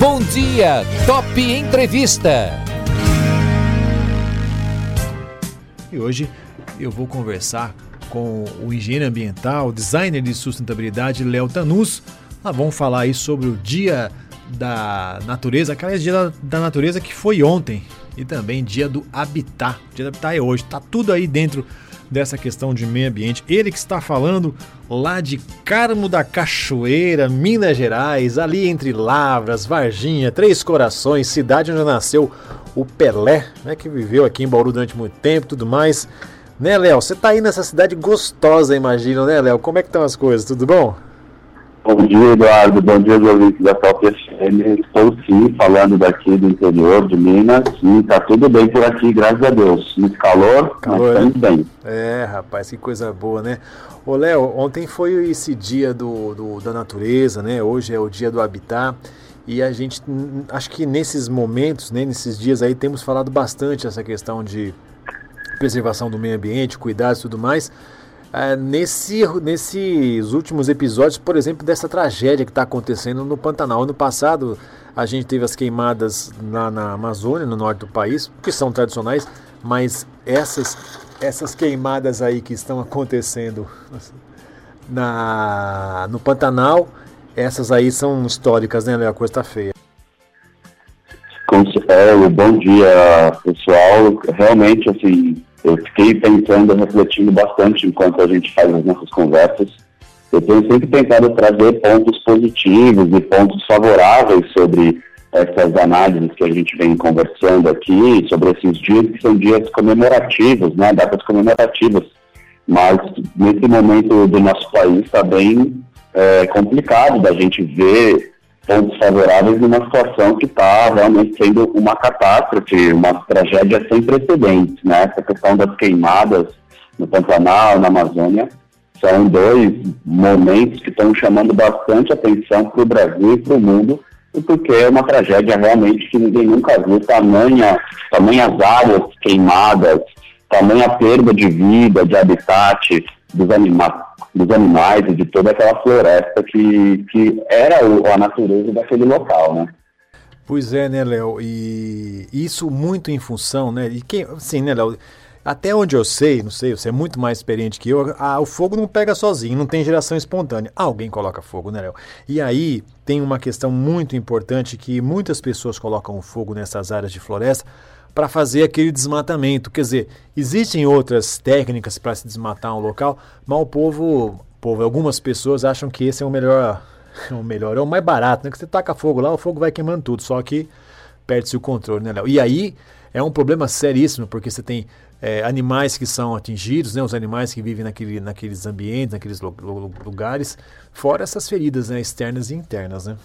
Bom dia, Top Entrevista. E hoje eu vou conversar com o engenheiro ambiental, designer de sustentabilidade, Léo Tanus. Nós vamos falar aí sobre o Dia da Natureza, aquele Dia da, Natureza que foi ontem, e também Dia do Habitat. Dia do Habitat é hoje, tá tudo aí dentro dessa questão de meio ambiente. Ele que está falando lá de Carmo da Cachoeira, Minas Gerais, ali entre Lavras, Varginha, Três Corações, cidade onde nasceu o Pelé, né, que viveu aqui em Bauru durante muito tempo, tudo mais. Né, Léo? Você tá aí nessa cidade gostosa, imagino, né, Léo? Como é que estão as coisas? Tudo bom? Bom dia, Eduardo. Bom dia, ouvintes da Top FM. Estou sim falando daqui do interior de Minas e tá tudo bem por aqui, graças a Deus. Muito calor, calor mas estamos bem. É, rapaz, que coisa boa, né? Ô, Léo, ontem foi esse dia do, do, da natureza, né? Hoje é o dia do habitat. E a gente, acho que nesses momentos, né, nesses dias aí, temos falado bastante essa questão de preservação do meio ambiente, cuidados e tudo mais. É, nesse, nesses últimos episódios, por exemplo, dessa tragédia que está acontecendo no Pantanal. Ano passado, a gente teve as queimadas lá na Amazônia, no norte do país, que são tradicionais, mas essas, essas queimadas aí que estão acontecendo na, no Pantanal, essas aí são históricas, né? A coisa está feia. É, bom dia, pessoal. Realmente, assim, eu fiquei pensando, refletindo bastante enquanto a gente faz as nossas conversas. Eu tenho sempre tentado trazer pontos positivos e pontos favoráveis sobre essas análises que a gente vem conversando aqui, sobre esses dias que são dias comemorativos, né, datas comemorativas. Mas nesse momento do nosso país está bem é, complicado da gente ver pontos favoráveis numa situação que está realmente sendo uma catástrofe, uma tragédia sem precedentes. Né? Essa questão das queimadas no Pantanal, na Amazônia, são dois momentos que estão chamando bastante atenção para o Brasil e para o mundo, porque é uma tragédia realmente que ninguém nunca viu, tamanha, tamanhas áreas queimadas, tamanha perda de vida, de habitat dos animais dos animais e de toda aquela floresta que, que era a natureza daquele local, né? Pois é, né, Léo? E isso muito em função, né? E quem, assim, né, Léo? Até onde eu sei, não sei, você é muito mais experiente que eu, a, o fogo não pega sozinho, não tem geração espontânea. Alguém coloca fogo, né, Léo? E aí tem uma questão muito importante que muitas pessoas colocam fogo nessas áreas de floresta para fazer aquele desmatamento. Quer dizer, existem outras técnicas para se desmatar um local, mas o povo, povo, algumas pessoas acham que esse é o melhor, o melhor, é o mais barato, né? Que você taca fogo lá, o fogo vai queimando tudo, só que perde-se o controle, né, Léo? E aí é um problema seríssimo, porque você tem é, animais que são atingidos, né, os animais que vivem naquele, naqueles ambientes, naqueles lugares, fora essas feridas né, externas e internas, né?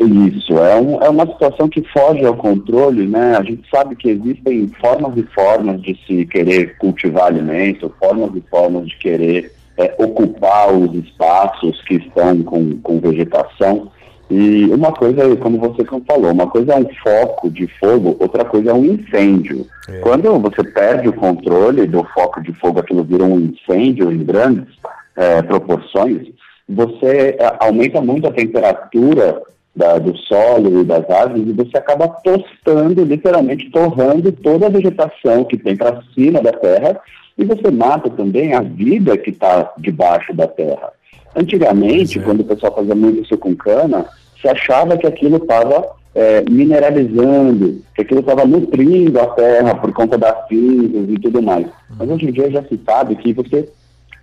Isso, é, um, é uma situação que foge ao controle, né? A gente sabe que existem formas e formas de se querer cultivar alimento, formas e formas de querer é, ocupar os espaços que estão com, com vegetação. E uma coisa, como você falou, uma coisa é um foco de fogo, outra coisa é um incêndio. É. Quando você perde o controle do foco de fogo, aquilo vira um incêndio em grandes é, proporções, você é, aumenta muito a temperatura da, do solo e das árvores e você acaba tostando, literalmente torrando toda a vegetação que tem para cima da terra e você mata também a vida que está debaixo da terra. Antigamente, é. quando o pessoal fazia muito isso com cana, se achava que aquilo estava é, mineralizando, que aquilo estava nutrindo a terra por conta das cinzas e tudo mais. Mas hoje em dia já se sabe que você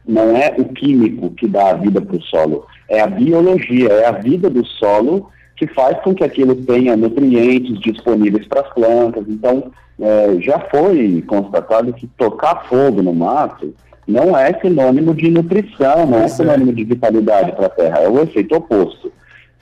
não é o químico que dá a vida para o solo, é a biologia, é a vida do solo que faz com que aquilo tenha nutrientes disponíveis para as plantas. Então, é, já foi constatado que tocar fogo no mato não é sinônimo de nutrição, não é sinônimo de vitalidade para a terra, é o efeito oposto.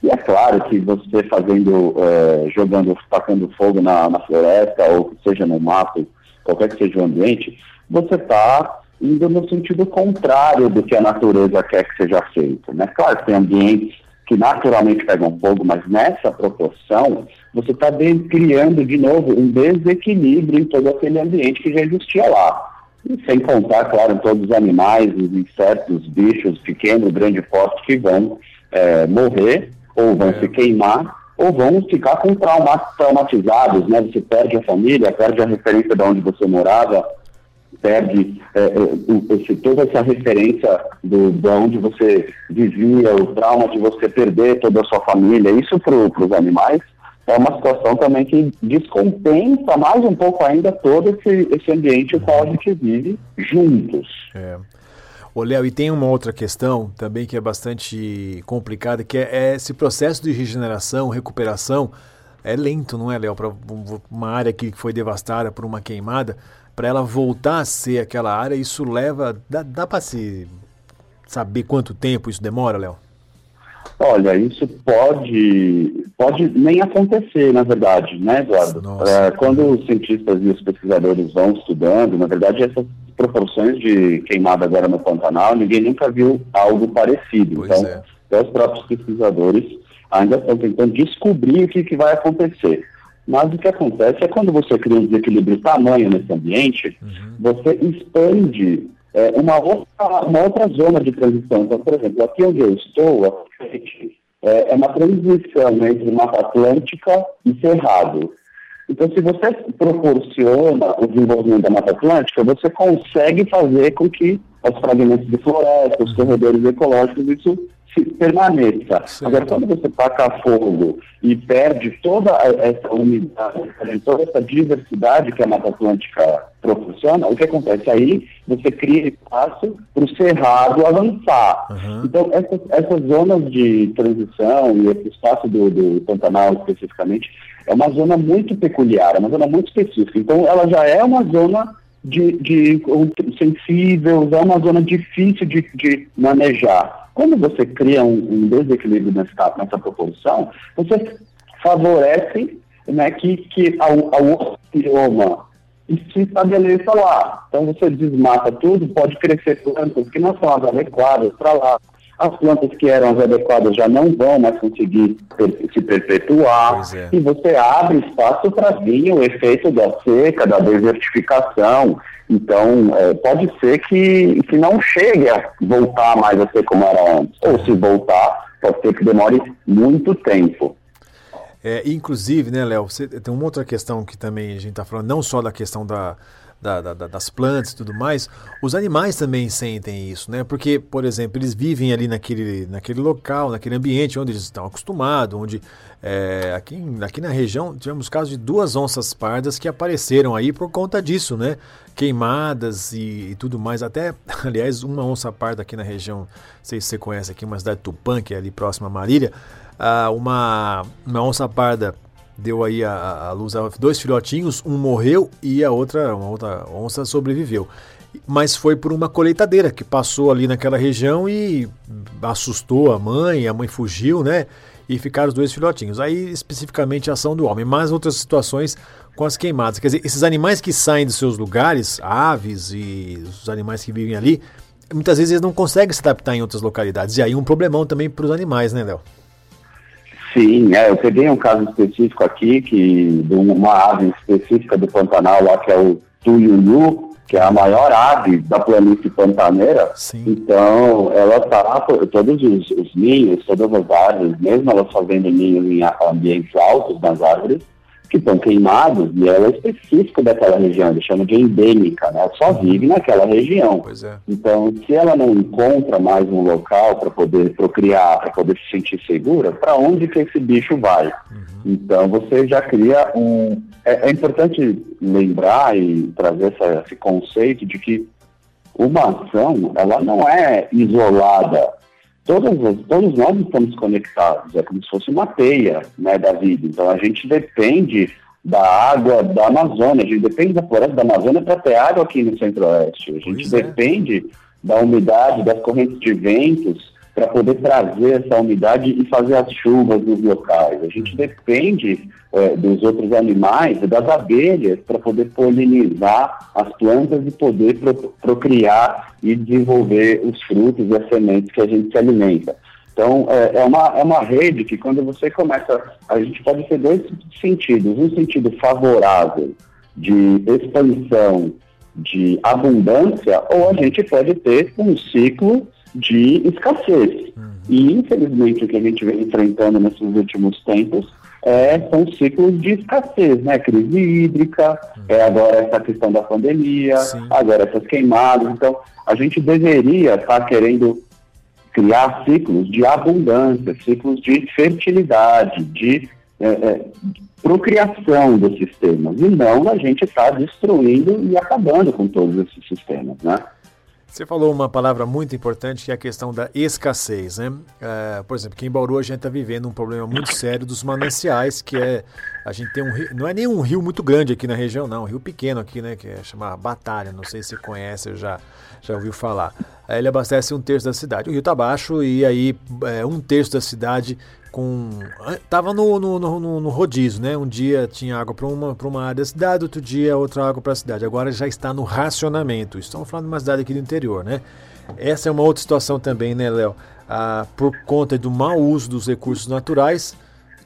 E é claro que você fazendo, é, jogando, tacando fogo na, na floresta, ou que seja no mato, qualquer que seja o ambiente, você está indo no sentido contrário do que a natureza quer que seja feito. Né? Claro, tem ambientes que naturalmente pegam fogo, mas nessa proporção, você está criando de novo um desequilíbrio em todo aquele ambiente que já existia lá. E sem contar, claro, todos os animais, os insetos, os bichos, pequeno, grande, forte, que vão é, morrer ou vão é. se queimar ou vão ficar com trauma, traumatizados, né? Você perde a família, perde a referência de onde você morava, perde é, é, esse, toda essa referência do, de onde você vivia, o trauma de você perder toda a sua família. Isso para os animais é uma situação também que descompensa mais um pouco ainda todo esse, esse ambiente o qual a gente vive juntos. É. Ô, Léo, e tem uma outra questão também que é bastante complicada, que é, é esse processo de regeneração, recuperação, é lento, não é, Léo? Para uma área que foi devastada por uma queimada, para ela voltar a ser aquela área, isso leva. Dá, dá para se saber quanto tempo isso demora, Léo? Olha, isso pode, pode nem acontecer, na verdade, né, Eduardo? É, quando os cientistas e os pesquisadores vão estudando, na verdade, essas proporções de queimada agora no Pantanal, ninguém nunca viu algo parecido. Pois então, é. até os próprios pesquisadores ainda estão tentando descobrir o que, que vai acontecer. Mas o que acontece é quando você cria um desequilíbrio tamanho nesse ambiente, Uhum. você expande é, uma, outra, uma outra zona de transição. Então, por exemplo, aqui onde eu estou, é, é uma transição entre Mata Atlântica e Cerrado. Então, se você proporciona o desenvolvimento da Mata Atlântica, você consegue fazer com que os fragmentos de floresta, os corredores ecológicos, isso permaneça. Agora, quando você taca fogo e perde toda essa umidade, perde toda essa diversidade que a Mata Atlântica proporciona, o que acontece aí? Você cria espaço para o cerrado avançar. Uhum. Então, essas, essas zonas de transição e esse espaço do, do Pantanal especificamente é uma zona muito peculiar, é uma zona muito específica. Então, ela já é uma zona de, de sensível, é uma zona difícil de, de manejar. Quando você cria um, um desequilíbrio nessa, nessa proporção, você favorece né, que, que ao, ao bioma se estabeleça lá. Então você desmata tudo, pode crescer plantas que não são as adequadas para lá. As plantas que eram as adequadas já não vão mais conseguir se perpetuar. É. E você abre espaço para vir o efeito da seca, da desertificação. Então, é, pode ser que, que não chegue a voltar mais a ser como era antes. Ou se voltar, pode ser que demore muito tempo. É, inclusive, né, Léo, você- tem uma outra questão que também a gente está falando, não só da questão da, da- da- da- das plantas e tudo mais, os animais também sentem isso, né? Porque, por exemplo, eles vivem ali naquele, naquele local, naquele ambiente onde eles estão acostumados, onde é, aqui, aqui na região tivemos casos de duas onças pardas que apareceram aí por conta disso, né? Queimadas e, e tudo mais. Até, aliás, uma onça parda aqui na região, não sei se você conhece aqui, uma cidade de Tupã, que é ali próxima a Marília, ah, uma, uma onça parda deu aí a, a luz a dois filhotinhos, um morreu e a outra, uma outra onça sobreviveu. Mas foi por uma colheitadeira que passou ali naquela região e assustou a mãe, a mãe fugiu, né? E ficaram os dois filhotinhos. Aí, especificamente, a ação do homem, mas outras situações com as queimadas. Quer dizer, esses animais que saem dos seus lugares, aves e os animais que vivem ali, muitas vezes eles não conseguem se adaptar em outras localidades. E aí um problemão também para os animais, né, Léo? Sim, é, eu peguei um caso específico aqui, que de uma ave específica do Pantanal lá, que é o tuiuiu, que é a maior ave da planície pantaneira. Sim. Então, ela está, todos os, os ninhos, todas as árvores, mesmo elas fazendo ninhos em ambientes altos nas árvores, que estão queimados, e ela é específica daquela região, eles chamam de endêmica, né? Ela só vive naquela região. É. Então, se ela não encontra mais um local para poder procriar, para poder se sentir segura, para onde que esse bicho vai? Então, você já cria um. É, é importante lembrar e trazer essa- esse conceito de que uma ação, ela não é isolada. Todas as- todos nós estamos conectados, é como se fosse uma teia né, da vida. Então, a gente depende da água da Amazônia, a gente depende da floresta da Amazônia para ter água aqui no Centro-Oeste. A gente Pois é. depende da umidade, das correntes de ventos, para poder trazer essa umidade e fazer as chuvas nos locais. A gente depende eh, dos outros animais, das abelhas, para poder polinizar as plantas e poder pro- procriar e desenvolver os frutos e as sementes que a gente se alimenta. Então, é, é uma, é uma rede que quando você começa, a gente pode ter dois sentidos. Um sentido favorável de expansão, de abundância, ou a gente pode ter um ciclo de escassez. E, infelizmente, o que a gente vem enfrentando nesses últimos tempos é, são ciclos de escassez, né? Crise hídrica, uhum. é agora essa questão da pandemia, Sim. agora essas queimadas. Então, a gente deveria estar tá querendo criar ciclos de abundância, ciclos de fertilidade, de é, é, procriação dos sistemas, e não a gente estar tá destruindo e acabando com todos esses sistemas, né? Você falou uma palavra muito importante que é a questão da escassez, né? É, por exemplo, aqui em Bauru a gente está vivendo um problema muito sério dos mananciais, que é a gente tem um rio, não é nem um rio muito grande aqui na região, não, um rio pequeno aqui, né? Que é chamado Batalha, não sei se conhece, já já ouviu falar. Ele abastece um terço da cidade. O rio está baixo e aí é, um terço da cidade com. Tava no, no, no, no, rodízio, né? Um dia tinha água para uma, uma área da cidade, outro dia outra água para a cidade. Agora já está no racionamento. Estamos falando de uma cidade aqui do interior, né? Essa é uma outra situação também, né, Léo? Ah, por conta do mau uso dos recursos naturais,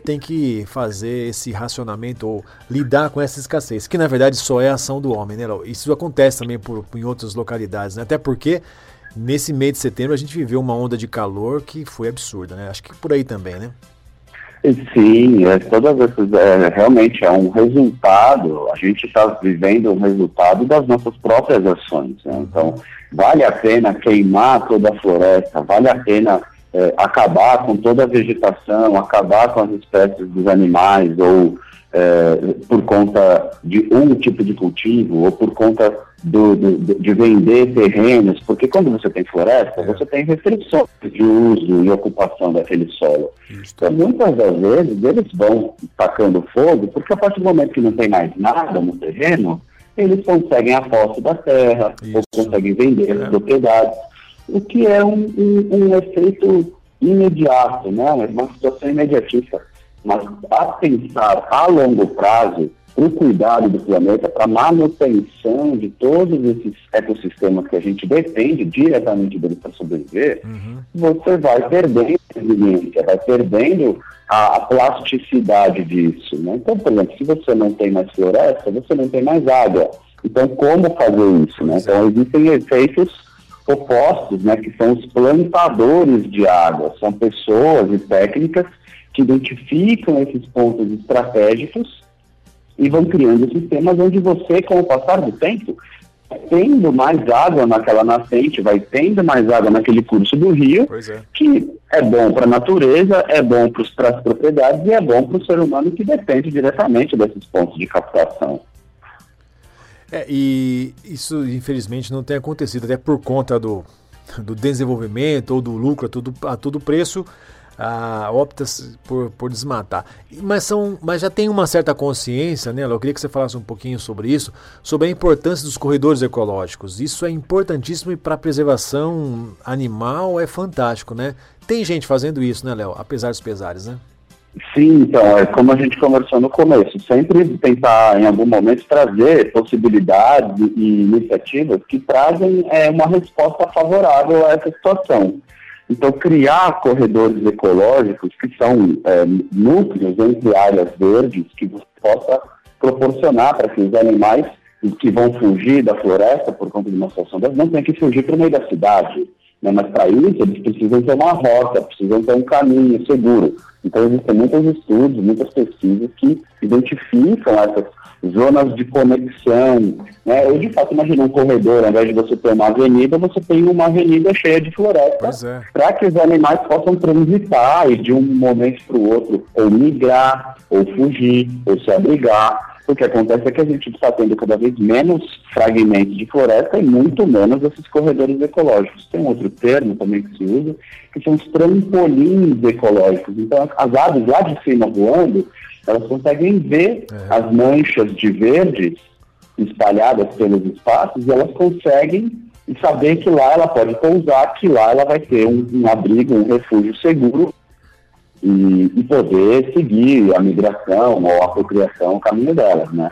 tem que fazer esse racionamento ou lidar com essa escassez, que na verdade só é ação do homem, né? Isso acontece também por, em outras localidades, né? Até porque Nesse mês de setembro a gente viveu uma onda de calor que foi absurda, né? Acho que por aí também, né? Sim, é, todas essas, é, realmente é um resultado, a gente está vivendo o resultado das nossas próprias ações. Né? Então, vale a pena queimar toda a floresta, vale a pena é, acabar com toda a vegetação, acabar com as espécies dos animais, ou é, por conta de um tipo de cultivo, ou por conta do, do, de vender terrenos, porque quando você tem floresta, é. você tem restrições de uso e ocupação daquele solo. Isso. Então, muitas das vezes, eles vão tacando fogo, porque a partir do momento que não tem mais nada no terreno, eles conseguem a posse da terra, Isso. ou conseguem vender é. as propriedades, o que é um, um, um efeito imediato, né? uma situação imediatista. Mas a pensar a longo prazo, o cuidado do planeta, para manutenção de todos esses ecossistemas que a gente depende diretamente deles para sobreviver, uhum. você vai perdendo resiliência, vai perdendo a, a, plasticidade disso. Né? Então, por exemplo, se você não tem mais floresta, você não tem mais água. Então, como fazer isso? Né? Então, existem efeitos opostos, né, que são os plantadores de água. São pessoas e técnicas que identificam esses pontos estratégicos e vão criando sistemas onde você, com o passar do tempo, tendo mais água naquela nascente, vai tendo mais água naquele curso do rio, é. que é bom para a natureza, é bom para as propriedades e é bom para o ser humano que depende diretamente desses pontos de captação. É, e isso infelizmente não tem acontecido, até por conta do, do desenvolvimento ou do lucro a todo, a todo preço ah, opta por, por desmatar. Mas, são, mas já tem uma certa consciência, né? Eu queria que você falasse um pouquinho sobre isso, sobre a importância dos corredores ecológicos. Isso é importantíssimo e para a preservação animal é fantástico, né? Tem gente fazendo isso, né, Léo? Apesar dos pesares, né? Sim, então, é como a gente conversou no começo, sempre tentar em algum momento trazer possibilidades e iniciativas que trazem é, uma resposta favorável a essa situação. Então, criar corredores ecológicos, que são é, núcleos entre áreas verdes, que você possa proporcionar para que os animais que vão fugir da floresta por conta de uma situação dessa, não tenham que fugir para o meio da cidade. Né? Mas para isso, eles precisam ter uma rota, precisam ter um caminho seguro. Então, existem muitos estudos, muitas pesquisas que identificam essas zonas de conexão. Né? Ou, de fato, imagina um corredor, ao invés de você ter uma avenida, você tem uma avenida cheia de floresta, é. para que os animais possam transitar e de um momento para o outro, ou migrar, ou fugir, ou se abrigar. O que acontece é que a gente está tendo cada vez menos fragmentos de floresta e muito menos esses corredores ecológicos. Tem um outro termo também que se usa, que são os trampolins ecológicos. Então, as aves lá de cima voando, elas conseguem ver é. as manchas de verde espalhadas pelos espaços e elas conseguem saber que lá ela pode pousar, que lá ela vai ter um, um abrigo, um refúgio seguro e, e, poder seguir a migração ou a procriação, o caminho delas, né?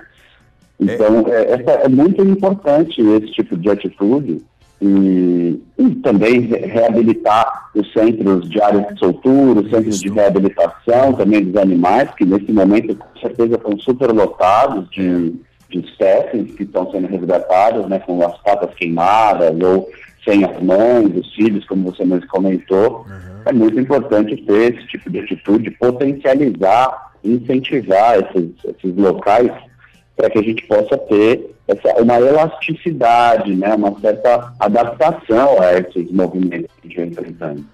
Então, é. É, é muito importante esse tipo de atitude e, e, também reabilitar os centros de áreas de soltura, os centros de reabilitação também dos animais, que nesse momento com certeza estão super lotados de, de espécies que estão sendo resgatadas, né, com as patas queimadas ou sem as mães, os filhos, como você mesmo comentou. Uhum. É muito importante ter esse tipo de atitude, potencializar incentivar esses, esses locais para que a gente possa ter essa, uma elasticidade, né, uma certa adaptação a esses movimentos que a gente vem enfrentando.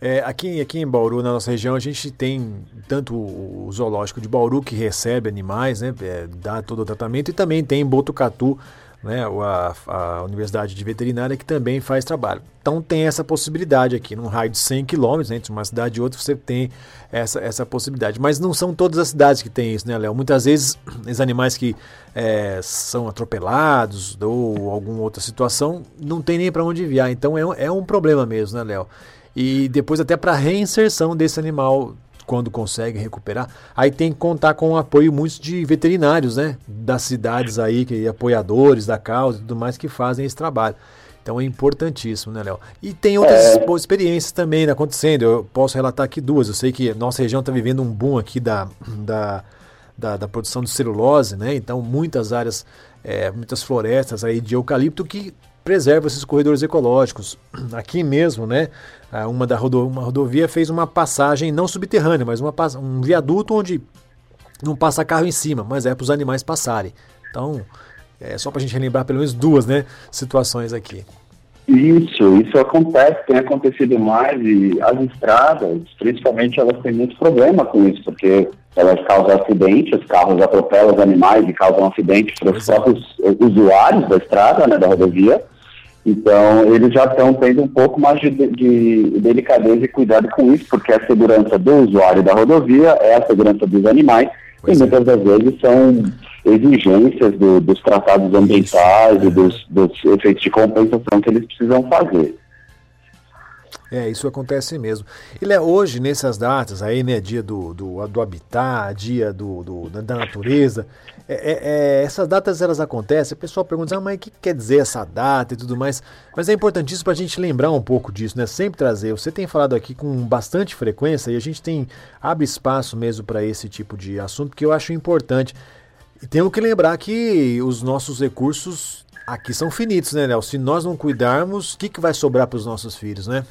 É, aqui, aqui em Bauru, na nossa região, a gente tem tanto o zoológico de Bauru, que recebe animais, né, é, dá todo o tratamento, e também tem Botucatu, né, a, a Universidade de Veterinária, que também faz trabalho. Então tem essa possibilidade aqui, num raio de 100 quilômetros, né, entre uma cidade e outra, você tem essa, essa possibilidade. Mas não são todas as cidades que têm isso, né, Léo? Muitas vezes, os animais que é, são atropelados ou alguma outra situação, não tem nem para onde enviar. Então é, é um problema mesmo, né, Léo? E depois até para reinserção desse animal quando consegue recuperar. Aí tem que contar com o apoio muitos de veterinários, né? Das cidades aí, que apoiadores da causa e tudo mais que fazem esse trabalho. Então é importantíssimo, né, Léo? E tem outras é. experiências também acontecendo. Eu posso relatar aqui duas. Eu sei que nossa região está vivendo um boom aqui da, da, da, da, produção de celulose, né? Então muitas áreas, é, muitas florestas aí de eucalipto que preserva esses corredores ecológicos. Aqui mesmo, né, uma da rodo, uma rodovia fez uma passagem não subterrânea, mas uma, um viaduto onde não passa carro em cima, mas é para os animais passarem. Então, é só para a gente relembrar pelo menos duas né, situações aqui. Isso, isso acontece, tem acontecido mais e as estradas, principalmente, elas têm muito problema com isso, porque elas causam acidentes, os carros atropelam os animais e causam acidentes para os é. próprios usuários da estrada, né, da rodovia. Então, eles já estão tendo um pouco mais de, de, delicadeza e cuidado com isso, porque a segurança do usuário da rodovia é a segurança dos animais, pois e é. muitas das vezes são exigências do, dos tratados ambientais isso, e dos, dos efeitos de compensação que eles precisam fazer. É, isso acontece mesmo. E Léo, hoje, nessas datas aí, né, dia do, do, do habitat, dia do, do da natureza, é, é, é, essas datas elas acontecem, o pessoal pergunta, ah, mas o que quer dizer essa data e tudo mais? Mas é importantíssimo para a gente lembrar um pouco disso, né? Sempre trazer. Você tem falado aqui com bastante frequência e a gente tem abre espaço mesmo para esse tipo de assunto que eu acho importante. E temos que lembrar que os nossos recursos aqui são finitos, né, Léo? Se nós não cuidarmos, o que, que vai sobrar para os nossos filhos, né?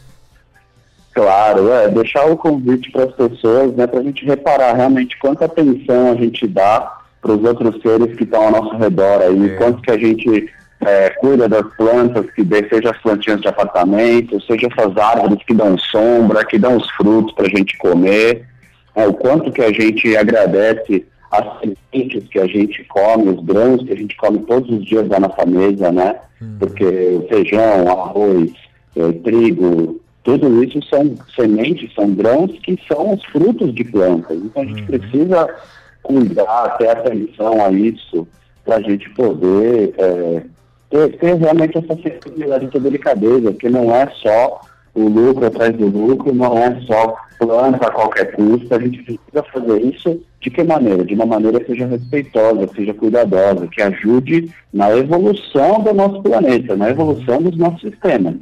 Claro, é deixar o convite para as pessoas, né, para a gente reparar realmente quanta atenção a gente dá para os outros seres que estão ao nosso redor aí, é. quanto que a gente é, cuida das plantas, que dê, seja as plantinhas de apartamento, seja essas árvores que dão sombra, que dão os frutos para a gente comer, é, o quanto que a gente agradece as sementes que a gente come, os grãos que a gente come todos os dias da nossa mesa, né? Hum. Porque feijão, arroz, é, trigo, tudo isso são sementes, são grãos que são os frutos de plantas. Então a gente hum. precisa cuidar, ter atenção a isso, para a gente poder é, ter, ter, realmente essa sensibilidade, essa delicadeza, que não é só o lucro atrás do lucro, não é só planta a qualquer custo, a gente precisa fazer isso de que maneira? De uma maneira que seja respeitosa, que seja cuidadosa, que ajude na evolução do nosso planeta, na evolução dos nossos sistemas.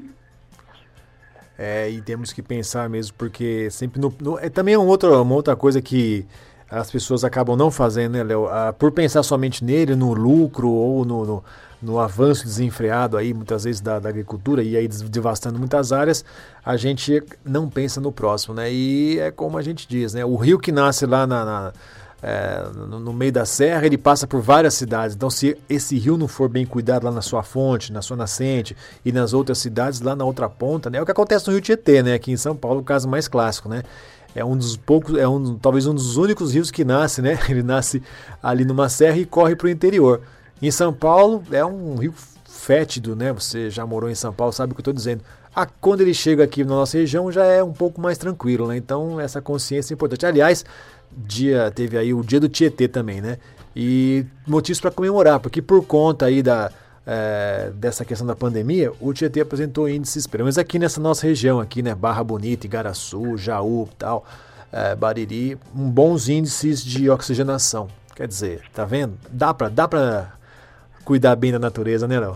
É, e temos que pensar mesmo, porque sempre no, no é também um outro, uma outra coisa que as pessoas acabam não fazendo, né, Léo? Ah, por pensar somente nele, no lucro ou no, no, no avanço desenfreado aí, muitas vezes, da, da, agricultura e aí devastando muitas áreas, a gente não pensa no próximo, né? E é como a gente diz, né? O rio que nasce lá na, na é, no, no, meio da serra, ele passa por várias cidades. Então, se esse rio não for bem cuidado lá na sua fonte, na sua nascente e nas outras cidades, lá na outra ponta, né? É o que acontece no Rio Tietê, né? Aqui em São Paulo, o caso mais clássico, né? é um dos poucos, é um, talvez um dos únicos rios que nasce, né? Ele nasce ali numa serra e corre para o interior. Em São Paulo é um rio fétido, né? Você já morou em São Paulo, sabe o que eu estou dizendo. Ah, quando ele chega aqui na nossa região já é um pouco mais tranquilo, né? Então essa consciência é importante. Aliás, dia teve aí o dia do Tietê também, né? E motivos para comemorar, porque por conta aí da é, dessa questão da pandemia, o Tietê apresentou índices, pelo menos aqui nessa nossa região, aqui, né, Barra Bonita, Igaraçu, Jaú, tal, é, Bariri, um bons índices de oxigenação. Quer dizer, tá vendo? Dá para dá pra cuidar bem da natureza, né, Léo?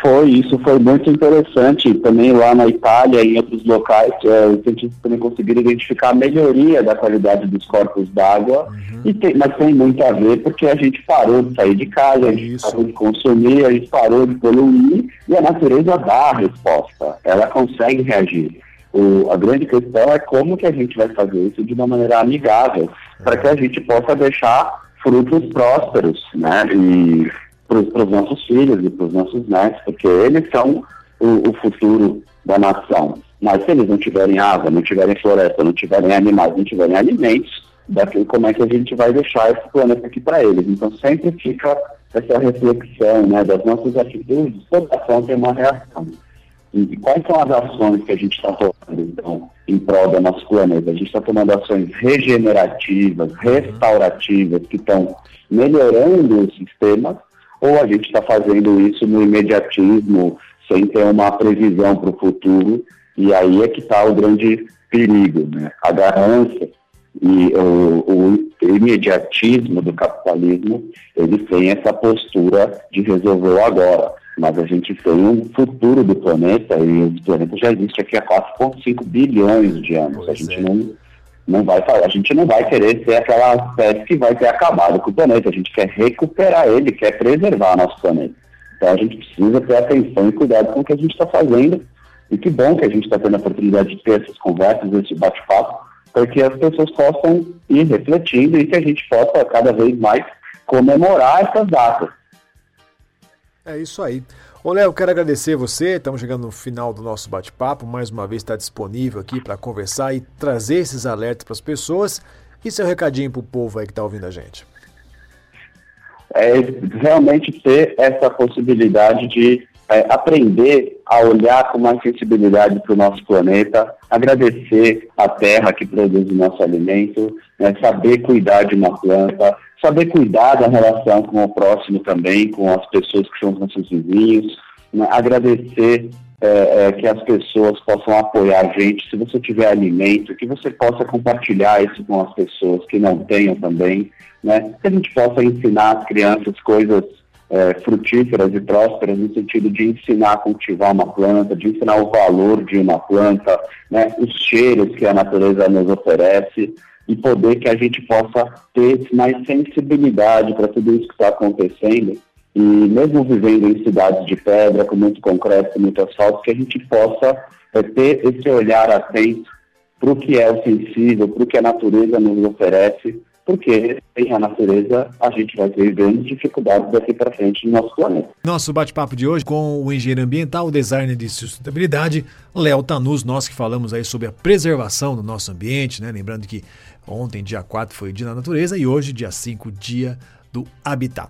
Foi, isso foi muito interessante. Também lá na Itália e em outros locais, é, os cientistas também conseguiram identificar a melhoria da qualidade dos corpos d'água. Uhum. Tem, mas tem muito a ver porque a gente parou de sair de casa, a gente isso. parou de consumir, a gente parou de poluir e a natureza dá a resposta. Ela consegue reagir. O, a grande questão é como que a gente vai fazer isso de uma maneira amigável para que a gente possa deixar frutos prósperos, né? E para os nossos filhos e para os nossos netos, porque eles são o, o, futuro da nação. Mas se eles não tiverem água, não tiverem floresta, não tiverem animais, não tiverem alimentos, daqui como é que a gente vai deixar esse planeta aqui para eles? Então sempre fica essa reflexão né, das nossas atitudes, toda ação tem uma reação. E quais são as ações que a gente está tomando, então, em prol do nosso planeta? A gente está tomando ações regenerativas, restaurativas, que estão melhorando o sistema, ou a gente está fazendo isso no imediatismo, sem ter uma previsão para o futuro, e aí é que está o grande perigo, né? A ganância e o, o, imediatismo do capitalismo, ele tem essa postura de resolver o agora. Mas a gente tem um futuro do planeta e o planeta já existe aqui há 4,5 bilhões de anos. Pois a gente é. não, não vai a gente não vai querer ser aquela espécie que vai ter acabado com o planeta. A gente quer recuperar ele, quer preservar nosso planeta. Então a gente precisa ter atenção e cuidado com o que a gente está fazendo. E que bom que a gente está tendo a oportunidade de ter essas conversas, esse bate-papo, para que as pessoas possam ir refletindo e que a gente possa cada vez mais comemorar essas datas. É isso aí. Ô Léo, quero agradecer você, estamos chegando no final do nosso bate-papo, mais uma vez está disponível aqui para conversar e trazer esses alertas para as pessoas e seu recadinho para o povo aí que está ouvindo a gente. É realmente ter essa possibilidade de é, aprender a olhar com mais sensibilidade para o nosso planeta, agradecer a terra que produz o nosso alimento, né, saber cuidar de uma planta, saber cuidar da relação com o próximo também, com as pessoas que são nossos vizinhos, né, agradecer é, é, que as pessoas possam apoiar a gente, se você tiver alimento, que você possa compartilhar isso com as pessoas que não tenham também, né, que a gente possa ensinar as crianças coisas é, frutíferas e prósperas no sentido de ensinar a cultivar uma planta, de ensinar o valor de uma planta, né, os cheiros que a natureza nos oferece e poder que a gente possa ter mais sensibilidade para tudo isso que está acontecendo e mesmo vivendo em cidades de pedra, com muito concreto, muito asfalto, que a gente possa é, ter esse olhar atento para o que é o sensível, para o que a natureza nos oferece porque sem a natureza a gente vai ter grandes dificuldades daqui para frente no nosso planeta. Nosso bate-papo de hoje com o engenheiro ambiental, designer de sustentabilidade, Léo Tanus, nós que falamos aí sobre a preservação do nosso ambiente, né? Lembrando que ontem, dia 4, foi o Dia da Natureza e hoje, dia 5, Dia do Habitat.